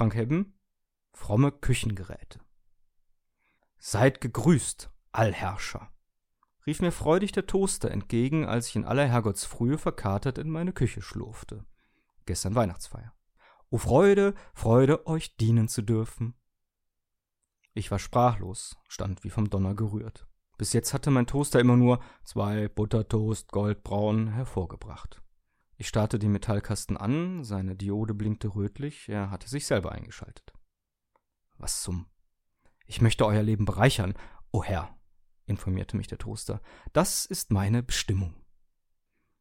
Frank Hebben, fromme Küchengeräte. Seid gegrüßt, Allherrscher, rief mir freudig der Toaster entgegen, als ich in aller Herrgottsfrühe verkatert in meine Küche schlurfte. Gestern Weihnachtsfeier. O Freude, Freude, euch dienen zu dürfen. Ich war sprachlos, stand wie vom Donner gerührt. Bis jetzt hatte mein Toaster immer nur zwei Buttertoast goldbraun hervorgebracht. Ich starrte den Metallkasten an, seine Diode blinkte rötlich, er hatte sich selber eingeschaltet. Was zum? Ich möchte euer Leben bereichern, o oh Herr, informierte mich der Toaster. Das ist meine Bestimmung.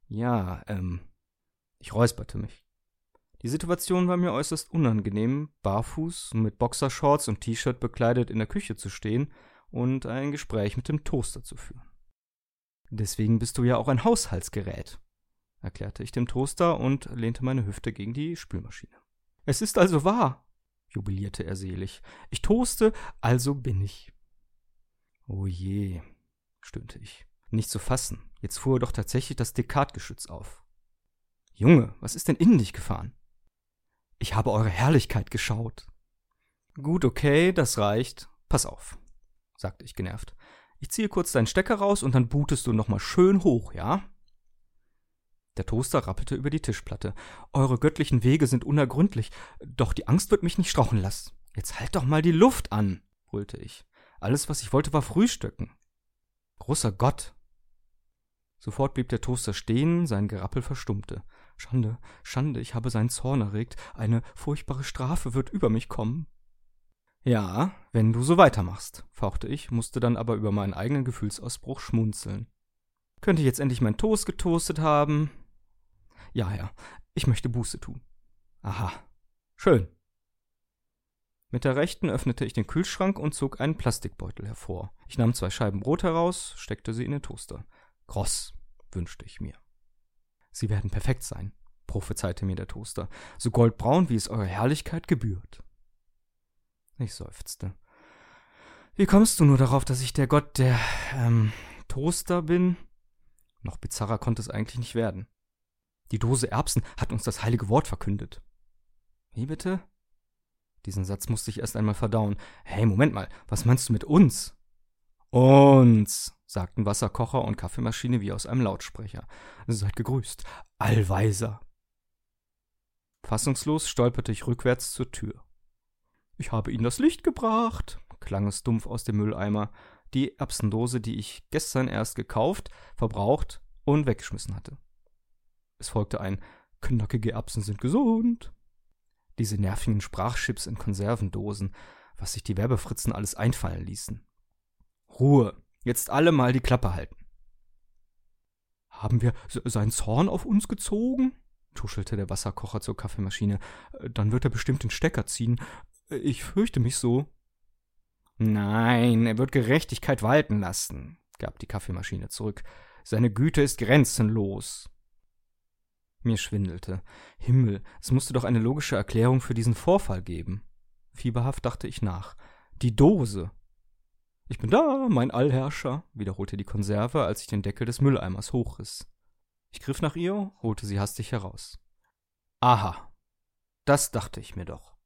Ja, ähm, ich räusperte mich. Die Situation war mir äußerst unangenehm, barfuß, mit Boxershorts und T-Shirt bekleidet in der Küche zu stehen und ein Gespräch mit dem Toaster zu führen. Deswegen bist du ja auch ein Haushaltsgerät, erklärte ich dem Toaster und lehnte meine Hüfte gegen die Spülmaschine. Es ist also wahr, jubilierte er selig. Ich toaste, also bin ich. Oh je, stöhnte ich. Nicht zu fassen. Jetzt fuhr doch tatsächlich das Dekatgeschütz auf. Junge, was ist denn in dich gefahren? Ich habe eure Herrlichkeit geschaut. Gut, okay, das reicht. Pass auf, sagte ich genervt. Ich ziehe kurz deinen Stecker raus und dann bootest du nochmal schön hoch, ja? Der Toaster rappelte über die Tischplatte. Eure göttlichen Wege sind unergründlich, doch die Angst wird mich nicht strauchen lassen. Jetzt halt doch mal die Luft an, brüllte ich. Alles, was ich wollte, war Frühstücken. Großer Gott. Sofort blieb der Toaster stehen, sein Gerappel verstummte. Schande, Schande, ich habe seinen Zorn erregt. Eine furchtbare Strafe wird über mich kommen. Ja, wenn du so weitermachst, fauchte ich, musste dann aber über meinen eigenen Gefühlsausbruch schmunzeln. Könnte ich jetzt endlich mein Toast getoastet haben? Ja, ja, ich möchte Buße tun. Aha, schön. Mit der rechten öffnete ich den Kühlschrank und zog einen Plastikbeutel hervor. Ich nahm zwei Scheiben Brot heraus, steckte sie in den Toaster. Kross, wünschte ich mir. Sie werden perfekt sein, prophezeite mir der Toaster, so goldbraun, wie es eurer Herrlichkeit gebührt. Ich seufzte. Wie kommst du nur darauf, dass ich der Gott der ähm, Toaster bin? Noch bizarrer konnte es eigentlich nicht werden. Die Dose Erbsen hat uns das heilige Wort verkündet. Wie bitte? Diesen Satz musste ich erst einmal verdauen. Hey, Moment mal, was meinst du mit uns? Uns, sagten Wasserkocher und Kaffeemaschine wie aus einem Lautsprecher. Seid gegrüßt, Allweiser. Fassungslos stolperte ich rückwärts zur Tür. Ich habe Ihnen das Licht gebracht, klang es dumpf aus dem Mülleimer, die Erbsendose, die ich gestern erst gekauft, verbraucht und weggeschmissen hatte. Es folgte ein Knackige Erbsen sind gesund. Diese nervigen Sprachchips in Konservendosen, was sich die Werbefritzen alles einfallen ließen. Ruhe, jetzt alle mal die Klappe halten. Haben wir seinen Zorn auf uns gezogen? tuschelte der Wasserkocher zur Kaffeemaschine. Dann wird er bestimmt den Stecker ziehen. Ich fürchte mich so. Nein, er wird Gerechtigkeit walten lassen, gab die Kaffeemaschine zurück. Seine Güte ist grenzenlos. Mir schwindelte. Himmel, es musste doch eine logische Erklärung für diesen Vorfall geben. Fieberhaft dachte ich nach. Die Dose. Ich bin da, mein Allherrscher, wiederholte die Konserve, als ich den Deckel des Mülleimers hochriss. Ich griff nach ihr, holte sie hastig heraus. Aha. Das dachte ich mir doch.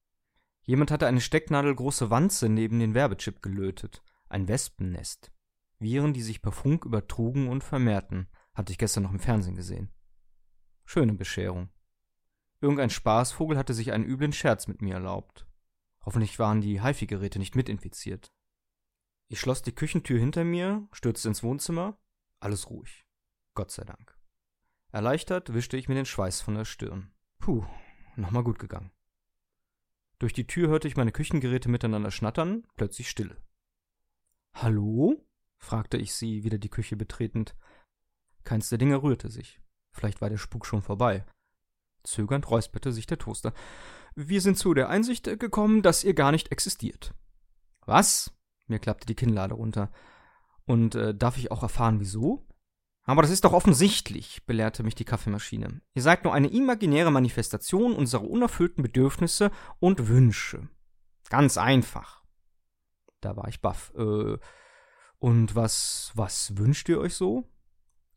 Jemand hatte eine stecknadelgroße Wanze neben den Werbechip gelötet. Ein Wespennest. Viren, die sich per Funk übertrugen und vermehrten, hatte ich gestern noch im Fernsehen gesehen. Schöne Bescherung. Irgendein Spaßvogel hatte sich einen üblen Scherz mit mir erlaubt. Hoffentlich waren die HiFi-Geräte nicht mitinfiziert. Ich schloss die Küchentür hinter mir, stürzte ins Wohnzimmer. Alles ruhig. Gott sei Dank. Erleichtert wischte ich mir den Schweiß von der Stirn. Puh, nochmal gut gegangen. Durch die Tür hörte ich meine Küchengeräte miteinander schnattern, plötzlich Stille. Hallo? fragte ich sie, wieder die Küche betretend. Keins der Dinge rührte sich. Vielleicht war der Spuk schon vorbei. Zögernd räusperte sich der Toaster. Wir sind zu der Einsicht gekommen, dass ihr gar nicht existiert. Was? Mir klappte die Kinnlade runter. Und äh, darf ich auch erfahren, wieso? Aber das ist doch offensichtlich, belehrte mich die Kaffeemaschine. Ihr seid nur eine imaginäre Manifestation unserer unerfüllten Bedürfnisse und Wünsche. Ganz einfach. Da war ich baff. Äh, und was, was wünscht ihr euch so?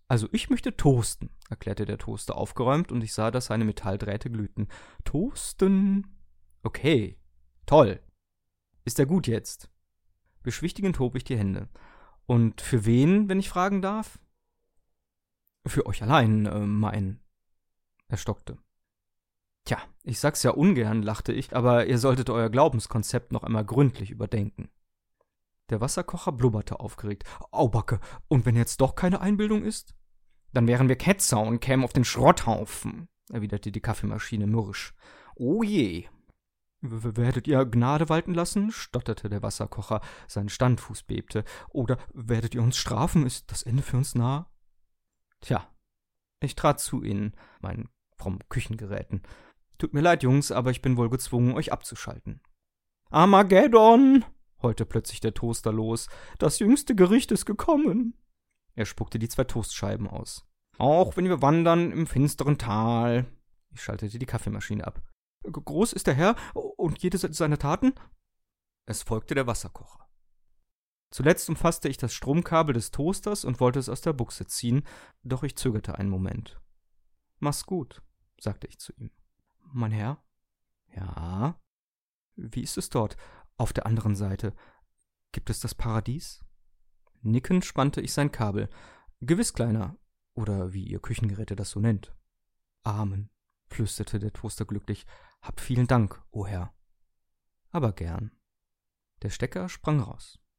Also ich möchte toasten, erklärte der Toaster aufgeräumt und ich sah, dass seine Metalldrähte glühten. Toasten? Okay, Toll. Ist er gut jetzt? Beschwichtigend hob ich die Hände. Und für wen, wenn ich fragen darf? Für euch allein, äh, mein. Er stockte. Tja, ich sag's ja ungern, lachte ich, aber ihr solltet euer Glaubenskonzept noch einmal gründlich überdenken. Der Wasserkocher blubberte aufgeregt. Aubacke, und wenn jetzt doch keine Einbildung ist? Dann wären wir Ketzer und kämen auf den Schrotthaufen, erwiderte die Kaffeemaschine mürrisch. Oh je. W werdet ihr Gnade walten lassen? stotterte der Wasserkocher, sein Standfuß bebte. Oder werdet ihr uns strafen? Ist das Ende für uns nah? Tja, ich trat zu ihnen, meinen frommen Küchengeräten. Tut mir leid, Jungs, aber ich bin wohl gezwungen, euch abzuschalten. Armageddon! heulte plötzlich der Toaster los. Das jüngste Gericht ist gekommen. Er spuckte die zwei Toastscheiben aus. Auch wenn wir wandern im finsteren Tal. Ich schaltete die Kaffeemaschine ab. Groß ist der Herr und jede seiner Taten? Es folgte der Wasserkocher. Zuletzt umfasste ich das Stromkabel des Toasters und wollte es aus der Buchse ziehen, doch ich zögerte einen Moment. Mach's gut, sagte ich zu ihm. Mein Herr? Ja. Wie ist es dort, auf der anderen Seite? Gibt es das Paradies? Nickend spannte ich sein Kabel. Gewiss, Kleiner, oder wie ihr Küchengeräte das so nennt. Amen, flüsterte der Toaster glücklich. Hab vielen Dank, o oh Herr. Aber gern. Der Stecker sprang raus.